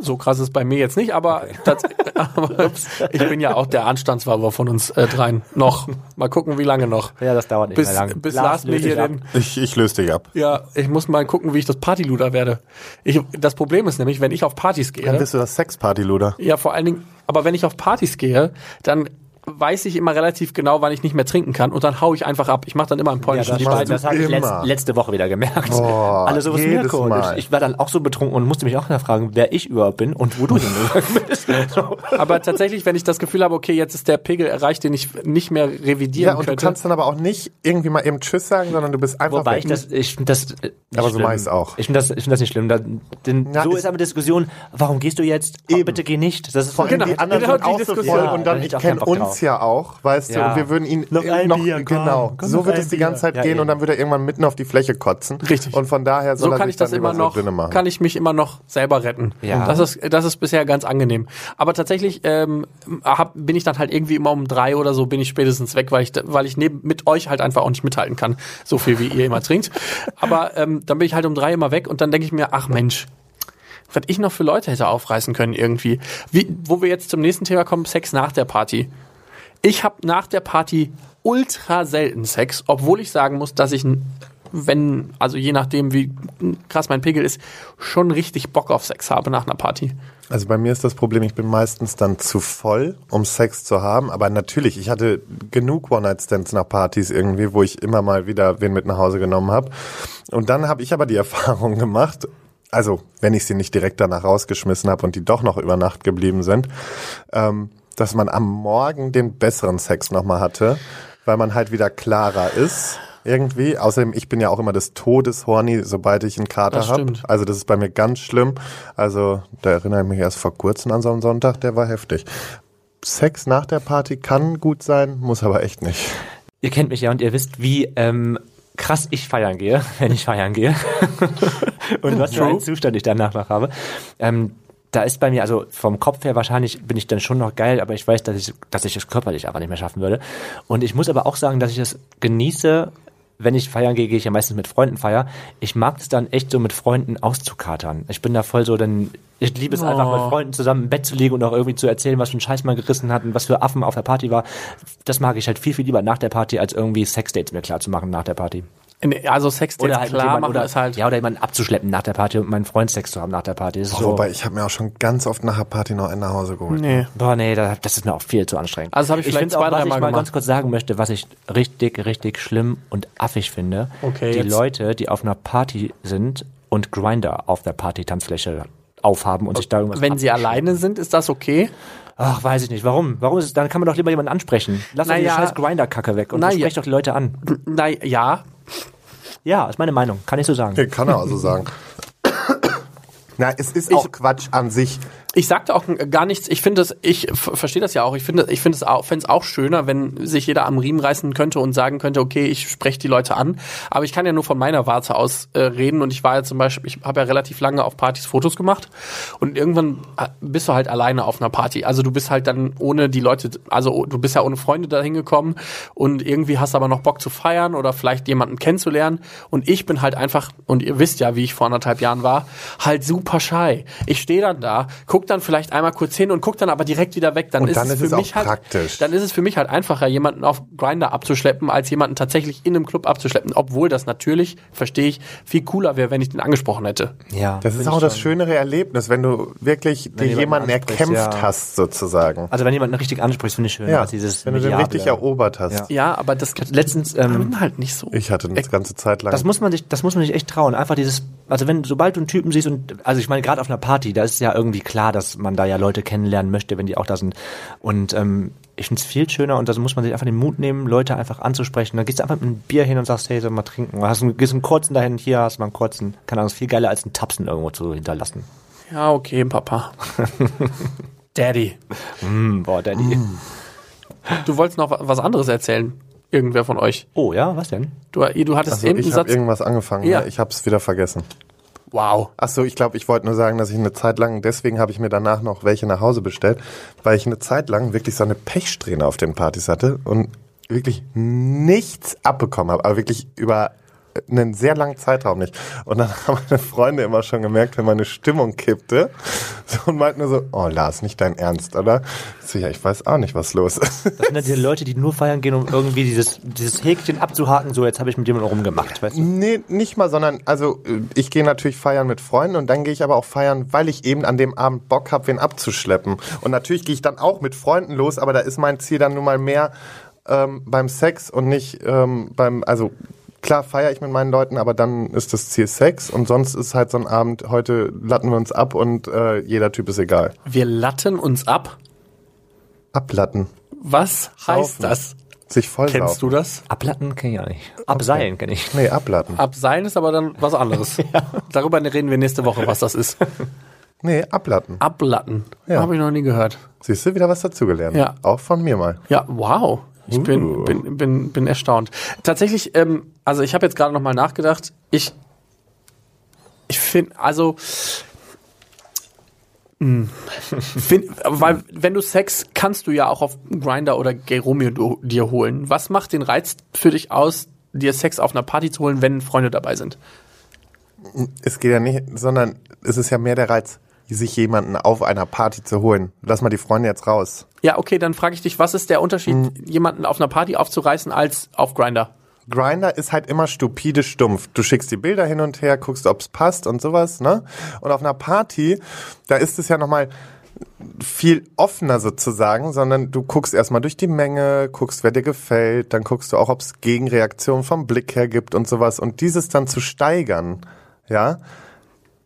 [SPEAKER 3] So krass ist bei mir jetzt nicht, aber, [LAUGHS] aber ich bin ja auch der Anstandswaber von uns äh, dreien. Noch. Mal gucken, wie lange noch.
[SPEAKER 2] Ja, das dauert nicht
[SPEAKER 3] Bis,
[SPEAKER 2] mehr lang.
[SPEAKER 3] bis Lars mir
[SPEAKER 2] löst
[SPEAKER 3] hier
[SPEAKER 2] ab.
[SPEAKER 3] den,
[SPEAKER 1] Ich, ich löse dich ab.
[SPEAKER 3] ja, ich muss mal gucken, wie ich das Partyluder werde. Ich, das Problem ist nämlich, wenn ich auf Partys
[SPEAKER 1] Dann
[SPEAKER 3] gehe,
[SPEAKER 1] bist du das Sexparty-Luder.
[SPEAKER 3] ja, vor allen Dingen, aber wenn ich auf Partys gehe, dann weiß ich immer relativ genau, wann ich nicht mehr trinken kann und dann hau ich einfach ab. Ich mache dann immer einen
[SPEAKER 2] Ja,
[SPEAKER 3] polnischen
[SPEAKER 2] das,
[SPEAKER 3] beiden.
[SPEAKER 1] du
[SPEAKER 2] das habe ich letzt, letzte Woche wieder gemerkt.
[SPEAKER 1] Boah, [LAUGHS]
[SPEAKER 2] Alle sowas
[SPEAKER 1] jedes
[SPEAKER 2] Mirko.
[SPEAKER 1] Mal.
[SPEAKER 2] Ich, ich war dann auch so betrunken und musste mich auch nachfragen, wer ich überhaupt bin und wo du hingegangen [LAUGHS] bist. So.
[SPEAKER 3] Aber tatsächlich, wenn ich das Gefühl habe, okay, jetzt ist der Pegel erreicht, den ich nicht mehr revidieren
[SPEAKER 1] Ja, und du
[SPEAKER 3] könnte.
[SPEAKER 1] kannst dann aber auch nicht irgendwie mal eben Tschüss sagen, sondern du bist einfach
[SPEAKER 2] Wobei ich das, ich finde das äh, nicht
[SPEAKER 1] Aber so
[SPEAKER 2] schlimm.
[SPEAKER 1] mach ich's auch.
[SPEAKER 2] Ich finde das, ich finde das nicht schlimm. Da, denn
[SPEAKER 1] Ja,
[SPEAKER 2] so
[SPEAKER 1] ist-
[SPEAKER 2] aber die Diskussion, warum gehst du jetzt? Oh, bitte geh nicht. Das ist
[SPEAKER 1] Vor allem
[SPEAKER 3] Genau,
[SPEAKER 1] die anderen
[SPEAKER 3] genau
[SPEAKER 1] sind
[SPEAKER 3] die
[SPEAKER 1] auch so
[SPEAKER 3] Diskussion.
[SPEAKER 1] voll
[SPEAKER 2] Ja,
[SPEAKER 1] und
[SPEAKER 2] da
[SPEAKER 1] dann, ich
[SPEAKER 2] ich auch
[SPEAKER 1] kenne uns
[SPEAKER 2] drauf.
[SPEAKER 1] ja auch, weißt du,
[SPEAKER 2] Ja.
[SPEAKER 1] und wir würden ihn
[SPEAKER 2] Noch ein Bier, komm,
[SPEAKER 1] genau,
[SPEAKER 2] komm,
[SPEAKER 1] so
[SPEAKER 2] noch
[SPEAKER 1] wird
[SPEAKER 2] ein
[SPEAKER 1] es die
[SPEAKER 2] Bier.
[SPEAKER 1] ganze Zeit
[SPEAKER 2] Ja,
[SPEAKER 1] gehen
[SPEAKER 2] eben.
[SPEAKER 1] und dann wird er irgendwann mitten auf die Fläche kotzen.
[SPEAKER 3] Richtig.
[SPEAKER 1] Und von daher soll
[SPEAKER 3] so
[SPEAKER 1] er
[SPEAKER 3] kann
[SPEAKER 1] sich
[SPEAKER 3] ich das immer noch,
[SPEAKER 1] so
[SPEAKER 3] kann ich mich immer noch selber retten.
[SPEAKER 2] Ja.
[SPEAKER 3] Das ist, das ist bisher ganz angenehm. Aber tatsächlich ähm, hab, bin ich dann halt irgendwie immer um drei oder so bin ich spätestens weg, weil ich, weil ich neben mit euch halt einfach auch nicht mithalten kann, so viel wie ihr immer trinkt. Aber ähm, dann bin ich halt um drei immer weg und dann denke ich mir, ach Mensch, was ich noch für Leute hätte aufreißen können irgendwie. Wie, wo wir jetzt zum nächsten Thema kommen, Sex nach der Party. Ich habe nach der Party ultra selten Sex, obwohl ich sagen muss, dass ich, wenn, also je nachdem, wie krass mein Pegel ist, schon richtig Bock auf Sex habe nach einer Party.
[SPEAKER 1] Also bei mir ist das Problem, ich bin meistens dann zu voll, um Sex zu haben. Aber natürlich, ich hatte genug One-Night-Stands nach Partys irgendwie, wo ich immer mal wieder wen mit nach Hause genommen habe. Und dann habe ich aber die [LAUGHS] Erfahrung gemacht, also wenn ich sie nicht direkt danach rausgeschmissen habe und die doch noch über Nacht geblieben sind, ähm, dass man am Morgen den besseren Sex nochmal hatte, weil man halt wieder klarer ist. Irgendwie. Außerdem, ich bin ja auch immer des Todes horny, sobald ich einen Kater
[SPEAKER 3] Das
[SPEAKER 1] habe.
[SPEAKER 3] stimmt.
[SPEAKER 1] Also das ist bei mir ganz schlimm. Also da erinnere ich mich erst vor kurzem an so einen Sonntag, der war heftig. Sex nach der Party kann gut sein, muss aber echt nicht.
[SPEAKER 2] Ihr kennt mich ja und ihr wisst, wie ähm, krass ich feiern gehe, [LAUGHS] wenn ich feiern gehe. [LAUGHS] und was für einen Zustand ich danach noch habe. Ähm, da ist bei mir, also vom Kopf her wahrscheinlich bin ich dann schon noch geil, aber ich weiß, dass ich, dass ich es körperlich einfach nicht mehr schaffen würde. Und ich muss aber auch sagen, dass ich es genieße, wenn ich feiern gehe, gehe ich ja meistens mit Freunden feiern. Ich mag es dann echt so mit Freunden auszukatern. Ich bin da voll so, dann, ich liebe es einfach mit Freunden zusammen im Bett zu liegen und auch irgendwie zu erzählen, was für ein Scheiß man gerissen hat und was für Affen auf der Party war. Das mag ich halt viel, viel lieber nach der Party, als irgendwie Sexdates mir klar zu machen nach der Party.
[SPEAKER 3] Also Sexdates
[SPEAKER 2] Oder halt
[SPEAKER 3] klar machen
[SPEAKER 2] oder,
[SPEAKER 3] ist halt.
[SPEAKER 2] ja, oder jemanden abzuschleppen nach der Party und meinen Freund Sex zu haben nach der Party. Das ist
[SPEAKER 1] Boah,
[SPEAKER 2] so,
[SPEAKER 1] Wobei, ich habe mir auch schon ganz oft nach der Party noch einen nach Hause geholt.
[SPEAKER 3] nee.
[SPEAKER 2] Boah, nee, da- das ist mir auch viel zu anstrengend.
[SPEAKER 3] Also das hab ich vielleicht
[SPEAKER 2] finde
[SPEAKER 3] zwei,
[SPEAKER 2] auch, was
[SPEAKER 3] dreimal
[SPEAKER 2] ich mal
[SPEAKER 3] gemacht.
[SPEAKER 2] ganz kurz sagen möchte, was ich richtig, richtig schlimm und affig finde.
[SPEAKER 3] Okay,
[SPEAKER 2] die
[SPEAKER 3] jetzt.
[SPEAKER 2] Leute, die auf einer Party sind und Grinder auf der Party-Tanzfläche aufhaben und sich da irgendwas
[SPEAKER 3] Wenn sie alleine sind, ist das okay?
[SPEAKER 2] Ach, weiß ich nicht. Warum? Warum ist es, dann kann man doch lieber jemanden ansprechen. Lass doch die
[SPEAKER 3] Naja.
[SPEAKER 2] scheiß Grinder-Kacke weg und
[SPEAKER 3] Naja.
[SPEAKER 2] sprech doch die Leute an.
[SPEAKER 3] Na ja,
[SPEAKER 2] ist meine Meinung. Kann ich so sagen.
[SPEAKER 1] Kann er also sagen. [COUGHS] Na, es ist auch Quatsch an sich.
[SPEAKER 3] Ich sagte auch gar nichts. Ich finde das, ich verstehe das ja auch. Ich finde, ich finde es auch, fände es auch schöner, wenn sich jeder am Riemen reißen könnte und sagen könnte, okay, ich spreche die Leute an. Aber ich kann ja nur von meiner Warte aus äh, reden. Und ich war ja zum Beispiel, ich habe ja relativ lange auf Partys Fotos gemacht. Und irgendwann äh, bist du halt alleine auf einer Party. Also du bist halt dann ohne die Leute, also du bist ja ohne Freunde dahin gekommen und irgendwie hast aber noch Bock zu feiern oder vielleicht jemanden kennenzulernen. Und ich bin halt einfach, und ihr wisst ja, wie ich vor anderthalb Jahren war, halt super shy. Ich stehe dann da, guck dann vielleicht einmal kurz hin und guck dann aber direkt wieder weg. Dann
[SPEAKER 1] Und
[SPEAKER 3] ist
[SPEAKER 1] dann
[SPEAKER 3] es
[SPEAKER 1] ist
[SPEAKER 3] für
[SPEAKER 1] es auch
[SPEAKER 3] mich halt,
[SPEAKER 1] praktisch.
[SPEAKER 3] dann ist es für mich halt einfacher, jemanden auf Grinder abzuschleppen, als jemanden tatsächlich in einem Club abzuschleppen. Obwohl das natürlich, verstehe ich, viel cooler wäre, wenn ich den angesprochen hätte.
[SPEAKER 2] Ja.
[SPEAKER 1] Das ist auch das schönere Erlebnis, wenn du wirklich dir
[SPEAKER 2] jemanden
[SPEAKER 1] jemanden
[SPEAKER 2] ansprichst,
[SPEAKER 1] erkämpft
[SPEAKER 2] ja.
[SPEAKER 1] hast, sozusagen.
[SPEAKER 2] Also wenn jemanden richtig anspricht, finde ich schön.
[SPEAKER 1] Ja,
[SPEAKER 2] als dieses
[SPEAKER 1] wenn du den richtig erobert hast.
[SPEAKER 2] Ja.
[SPEAKER 3] Ja, aber das
[SPEAKER 2] Letztens, ähm,
[SPEAKER 3] halt nicht so.
[SPEAKER 1] Ich hatte das ganze Zeit lang.
[SPEAKER 2] Das muss man sich, das muss man sich echt trauen. Einfach dieses, also wenn, sobald du einen Typen siehst und, also ich meine, gerade auf einer Party, da ist ja irgendwie klar, dass man da ja Leute kennenlernen möchte, wenn die auch da sind. Und ähm, ich finde es viel schöner und da muss man sich einfach den Mut nehmen, Leute einfach anzusprechen. Dann gehst du einfach mit einem Bier hin und sagst, hey, soll mal trinken. Oder hast einen, gehst einen kurzen dahin, hier hast du mal einen kurzen. Keine Ahnung, ist viel geiler als einen Tapsen irgendwo zu hinterlassen.
[SPEAKER 3] Ja, okay, Papa. [LAUGHS] Daddy.
[SPEAKER 2] Mm, boah, Daddy.
[SPEAKER 3] Du wolltest noch wa- was anderes erzählen. Irgendwer von euch.
[SPEAKER 2] Oh ja, was denn?
[SPEAKER 3] Du, du hattest
[SPEAKER 1] also
[SPEAKER 3] eben
[SPEAKER 1] ich
[SPEAKER 3] einen
[SPEAKER 1] habe
[SPEAKER 3] Satz.
[SPEAKER 1] irgendwas angefangen,
[SPEAKER 3] Ja.
[SPEAKER 1] ja. ich habe es wieder vergessen.
[SPEAKER 3] Wow.
[SPEAKER 1] Ach so, ich glaube, ich wollte nur sagen, dass ich eine Zeit lang, deswegen habe ich mir danach noch welche nach Hause bestellt, weil ich eine Zeit lang wirklich so eine Pechsträhne auf den Partys hatte und wirklich nichts abbekommen habe, aber wirklich über einen sehr langen Zeitraum nicht. Und dann [LAUGHS] haben meine Freunde immer schon gemerkt, wenn meine Stimmung kippte so, und meinten nur so, oh Lars, nicht dein Ernst, oder? So, ja, ich weiß auch nicht, was los ist.
[SPEAKER 2] Das sind ja diese Leute, die nur feiern gehen, um irgendwie dieses, dieses Häkchen abzuhaken, so jetzt habe ich mit jemandem rumgemacht, weißt du?
[SPEAKER 1] Nee, nicht mal, sondern, also ich gehe natürlich feiern mit Freunden und dann gehe ich aber auch feiern, weil ich eben an dem Abend Bock habe, wen abzuschleppen. Und natürlich gehe ich dann auch mit Freunden los, aber da ist mein Ziel dann nun mal mehr ähm, beim Sex und nicht ähm, beim, also klar feiere ich mit meinen Leuten, aber dann ist das Ziel Sex und sonst ist halt so ein Abend, heute latten wir uns ab und äh, jeder Typ ist egal.
[SPEAKER 3] Wir latten uns ab.
[SPEAKER 1] Ablatten.
[SPEAKER 3] Was heißt
[SPEAKER 1] Saufen.
[SPEAKER 3] das?
[SPEAKER 1] Sich voll
[SPEAKER 3] Kennst du das?
[SPEAKER 2] Ablatten kenne ich auch nicht. Abseilen kenne ich.
[SPEAKER 1] Nee, ablatten.
[SPEAKER 3] Abseilen ist aber dann was anderes. [LAUGHS] Darüber reden wir nächste Woche, was das ist. [LAUGHS]
[SPEAKER 1] Nee, ablatten.
[SPEAKER 3] Ablatten.
[SPEAKER 1] Ja.
[SPEAKER 3] Habe ich noch nie gehört.
[SPEAKER 1] Siehst du, wieder was dazugelernt.
[SPEAKER 3] Ja.
[SPEAKER 1] Auch von mir mal.
[SPEAKER 3] Ja, wow. Ich bin,
[SPEAKER 1] Uh.
[SPEAKER 3] bin, bin, bin erstaunt. Tatsächlich, ähm, also ich habe jetzt gerade noch mal nachgedacht. Ich, ich finde, also, mh, [LAUGHS] find, weil wenn du Sex kannst du ja auch auf Grinder oder Gay Romeo dir holen. Was macht den Reiz für dich aus, dir Sex auf einer Party zu holen, wenn Freunde dabei sind?
[SPEAKER 1] Es geht ja nicht, sondern es ist ja mehr der Reiz, sich jemanden auf einer Party zu holen. Lass mal die Freunde jetzt raus.
[SPEAKER 3] Ja, okay, dann frage ich dich, was ist der Unterschied, jemanden auf einer Party aufzureißen als auf Grinder?
[SPEAKER 1] Grinder ist halt immer stupide stumpf. Du schickst die Bilder hin und her, guckst, ob's passt und sowas, ne? Und auf einer Party, da ist es ja nochmal viel offener sozusagen, sondern du guckst erstmal durch die Menge, guckst, wer dir gefällt, dann guckst du auch, ob's Gegenreaktionen vom Blick her gibt und sowas. Und dieses dann zu steigern, ja,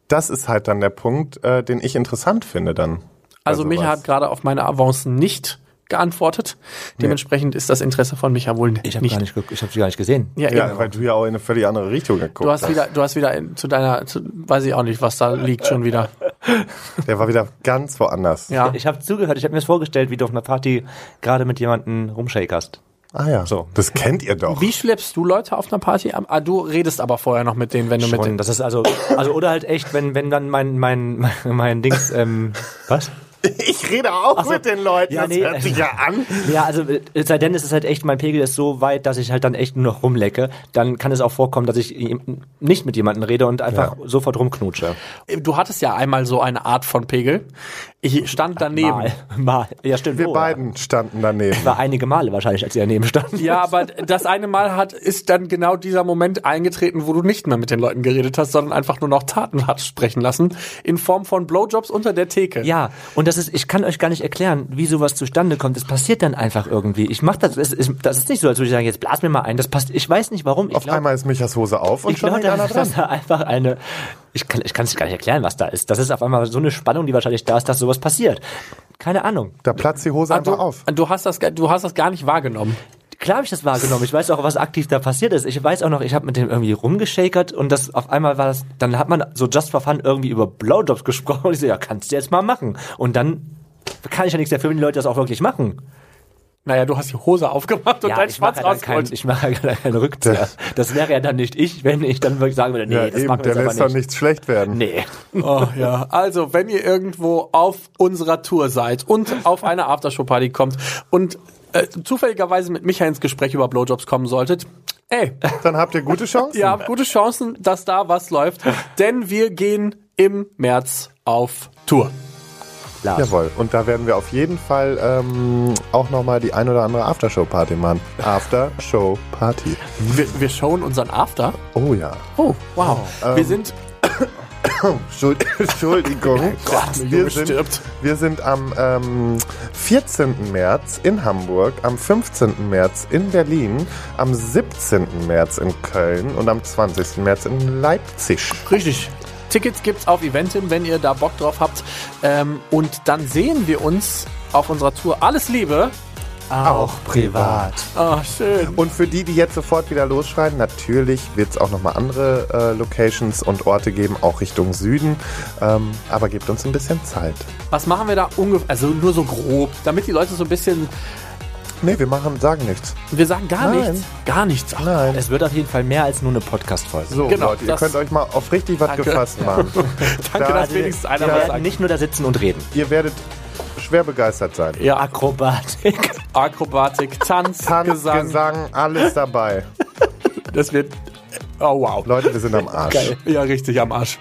[SPEAKER 1] das ist halt dann der Punkt, äh, den ich interessant finde dann. bei
[SPEAKER 3] Also Micha
[SPEAKER 1] sowas.
[SPEAKER 3] hat gerade auf meine Avancen nicht geantwortet. Dementsprechend ist das Interesse von Micha wohl
[SPEAKER 2] Ich habe
[SPEAKER 3] nicht.
[SPEAKER 2] gar nicht, ich habe sie gar nicht gesehen.
[SPEAKER 3] Ja,
[SPEAKER 1] Ja, weil du ja auch in eine völlig andere Richtung geguckt
[SPEAKER 3] Du hast wieder, du hast wieder in, zu deiner, zu, weiß ich auch nicht, was da liegt schon wieder. [LAUGHS]
[SPEAKER 1] Der war wieder ganz woanders.
[SPEAKER 3] Ja.
[SPEAKER 2] Ich habe zugehört, ich habe mir das vorgestellt, wie du auf einer Party gerade mit jemandem rumshakerst.
[SPEAKER 1] Ah ja,
[SPEAKER 2] So.
[SPEAKER 1] das kennt ihr doch.
[SPEAKER 3] Wie schleppst du Leute auf einer Party? ab? Ah, du redest aber vorher noch mit denen, wenn du mit
[SPEAKER 2] Schon,
[SPEAKER 3] denen.
[SPEAKER 2] das ist also, also oder halt echt, wenn wenn dann mein mein mein, [LAUGHS] mein Dings, ähm, was? [LAUGHS]
[SPEAKER 1] Ich rede auch
[SPEAKER 2] so.
[SPEAKER 1] mit den Leuten,
[SPEAKER 2] Ja,
[SPEAKER 1] das
[SPEAKER 2] nee.
[SPEAKER 1] hört sich ja an.
[SPEAKER 2] Ja, also äh, es sei denn, es ist halt echt, mein Pegel ist so weit, dass ich halt dann echt nur noch rumlecke. Dann kann es auch vorkommen, dass ich ihm- nicht mit jemandem rede und einfach
[SPEAKER 1] Ja.
[SPEAKER 2] sofort rumknutsche.
[SPEAKER 3] Du hattest ja einmal so eine Art von Pegel. Ich stand daneben.
[SPEAKER 2] Mal. Mal. Ja, stimmt.
[SPEAKER 1] Wir
[SPEAKER 2] Oh,
[SPEAKER 1] beiden standen daneben.
[SPEAKER 2] War einige Male wahrscheinlich, als ihr daneben stand.
[SPEAKER 3] Ja, aber das eine Mal hat, ist dann genau dieser Moment eingetreten, wo du nicht mehr mit den Leuten geredet hast, sondern einfach nur noch Taten hast sprechen lassen, in Form von Blowjobs unter der Theke.
[SPEAKER 2] Ja, und das ist, ich kann euch gar nicht erklären, wie sowas zustande kommt. Es passiert dann einfach irgendwie. Ich mach das, es ist, das ist nicht so, als würde ich sagen, jetzt blas mir mal ein. Das passt, ich weiß nicht warum. Ich
[SPEAKER 1] Auf
[SPEAKER 2] glaub-
[SPEAKER 1] einmal ist Michas Hose auf und
[SPEAKER 2] ich
[SPEAKER 1] schon
[SPEAKER 2] glaube,
[SPEAKER 1] hängt einer
[SPEAKER 2] dass,
[SPEAKER 1] dran.
[SPEAKER 2] dass [LAUGHS] da einfach eine, ich kann, ich kann es gar nicht erklären, was da ist. Das ist auf einmal so eine Spannung, die wahrscheinlich da ist, dass sowas passiert. Keine Ahnung.
[SPEAKER 1] Da platzt die Hose
[SPEAKER 3] Ah,
[SPEAKER 1] einfach
[SPEAKER 3] du,
[SPEAKER 1] auf.
[SPEAKER 3] du hast das, gar- du hast das gar nicht wahrgenommen.
[SPEAKER 2] Klar habe ich das wahrgenommen. Ich weiß auch, was aktiv da passiert ist. Ich weiß auch noch, ich habe mit dem irgendwie rumgeschakert und das auf einmal war das, dann hat man so just for fun irgendwie über Blowjobs [LAUGHS] gesprochen und ich so, ja, kannst du jetzt mal machen. Und dann kann ich ja nichts dafür, wenn die Leute das auch wirklich machen.
[SPEAKER 3] Naja, du hast die Hose aufgemacht und
[SPEAKER 2] ja,
[SPEAKER 3] dein Schwanz
[SPEAKER 2] ja dann
[SPEAKER 3] rausgeholt.
[SPEAKER 2] ich mache ja dann keinen Rückzieher. Das wäre ja dann nicht ich, wenn ich dann wirklich sagen würde, nee,
[SPEAKER 1] ja,
[SPEAKER 2] das
[SPEAKER 1] eben,
[SPEAKER 2] machen wir
[SPEAKER 1] der lässt
[SPEAKER 2] nicht.
[SPEAKER 1] nichts schlecht werden.
[SPEAKER 2] Nee.
[SPEAKER 3] Oh, ja. Also, wenn ihr irgendwo auf unserer Tour seid und auf eine Aftershow-Party kommt und äh, zufälligerweise mit Micha ins Gespräch über Blowjobs kommen solltet, ey,
[SPEAKER 1] Dann habt ihr gute [LAUGHS] Chancen.
[SPEAKER 3] ihr habt gute Chancen, dass da was läuft, denn wir gehen im März auf Tour.
[SPEAKER 2] Lars.
[SPEAKER 1] Jawohl. Und da werden wir auf jeden Fall ähm, auch nochmal die ein oder andere Aftershow-Party machen. Aftershow-Party.
[SPEAKER 3] Wir, wir showen unseren After.
[SPEAKER 1] Oh ja.
[SPEAKER 3] Oh, wow. wir sind, [COUGHS]
[SPEAKER 1] Entschuld- [COUGHS] Entschuldigung.
[SPEAKER 3] Gott, der
[SPEAKER 1] wir, sind, wir sind am ähm, 14. März in Hamburg, am 15. März in Berlin, am 17. März in Köln und am 20. März in Leipzig.
[SPEAKER 3] Richtig. Tickets gibt's auf Eventim, wenn ihr da Bock drauf habt. Ähm, und dann sehen wir uns auf unserer Tour. Alles Liebe.
[SPEAKER 1] Auch privat.
[SPEAKER 3] Oh, schön.
[SPEAKER 1] Und für die, die jetzt sofort wieder losschreien, natürlich wird es auch nochmal andere äh, Locations und Orte geben, auch Richtung Süden. Ähm, aber gebt uns ein bisschen Zeit.
[SPEAKER 3] Was machen wir da ungefähr? Also nur so grob, damit die Leute so ein bisschen.
[SPEAKER 1] Nee, wir machen, sagen nichts.
[SPEAKER 3] Wir sagen gar
[SPEAKER 1] Nein.
[SPEAKER 3] nichts. Gar nichts. Ach,
[SPEAKER 1] Nein.
[SPEAKER 2] Es wird auf jeden Fall mehr als nur eine Podcast-Folge.
[SPEAKER 1] So,
[SPEAKER 3] Genau,
[SPEAKER 1] Leute, ihr könnt euch mal auf richtig was
[SPEAKER 3] Danke.
[SPEAKER 1] gefasst machen. [LAUGHS]
[SPEAKER 3] danke,
[SPEAKER 1] Da-
[SPEAKER 3] dass wenigstens einer was sagt.
[SPEAKER 2] nicht nur da sitzen und reden.
[SPEAKER 1] Ihr werdet schwer begeistert sein.
[SPEAKER 3] Ja,
[SPEAKER 2] Akrobatik. [LAUGHS]
[SPEAKER 3] Akrobatik, Tanz,
[SPEAKER 1] Tanz,
[SPEAKER 3] Gesang.
[SPEAKER 1] Gesang, alles dabei. [LAUGHS]
[SPEAKER 3] Das wird. Oh wow.
[SPEAKER 1] Leute, wir sind am Arsch.
[SPEAKER 2] Geil.
[SPEAKER 3] Ja, richtig am Arsch.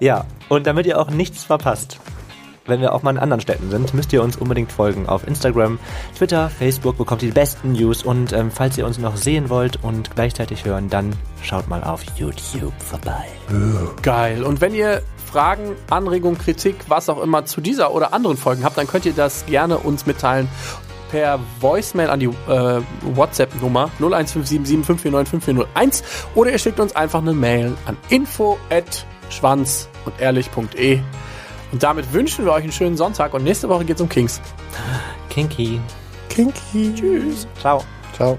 [SPEAKER 2] Ja, und damit ihr auch nichts verpasst, wenn wir auch mal in anderen Städten sind, müsst ihr uns unbedingt folgen auf Instagram, Twitter, Facebook, bekommt ihr die besten News und ähm, falls ihr uns noch sehen wollt und gleichzeitig hören, dann schaut mal auf YouTube vorbei.
[SPEAKER 3] Geil. Und wenn ihr Fragen, Anregungen, Kritik, was auch immer zu dieser oder anderen Folgen habt, dann könnt ihr das gerne uns mitteilen per Voicemail an die äh, WhatsApp-Nummer 01577549541 oder ihr schickt uns einfach eine Mail an info at schwanz und ehrlich.de. Und damit wünschen wir euch einen schönen Sonntag und nächste Woche geht's um Kings.
[SPEAKER 2] Kinky.
[SPEAKER 1] Kinky.
[SPEAKER 2] Tschüss. Ciao.
[SPEAKER 1] Ciao.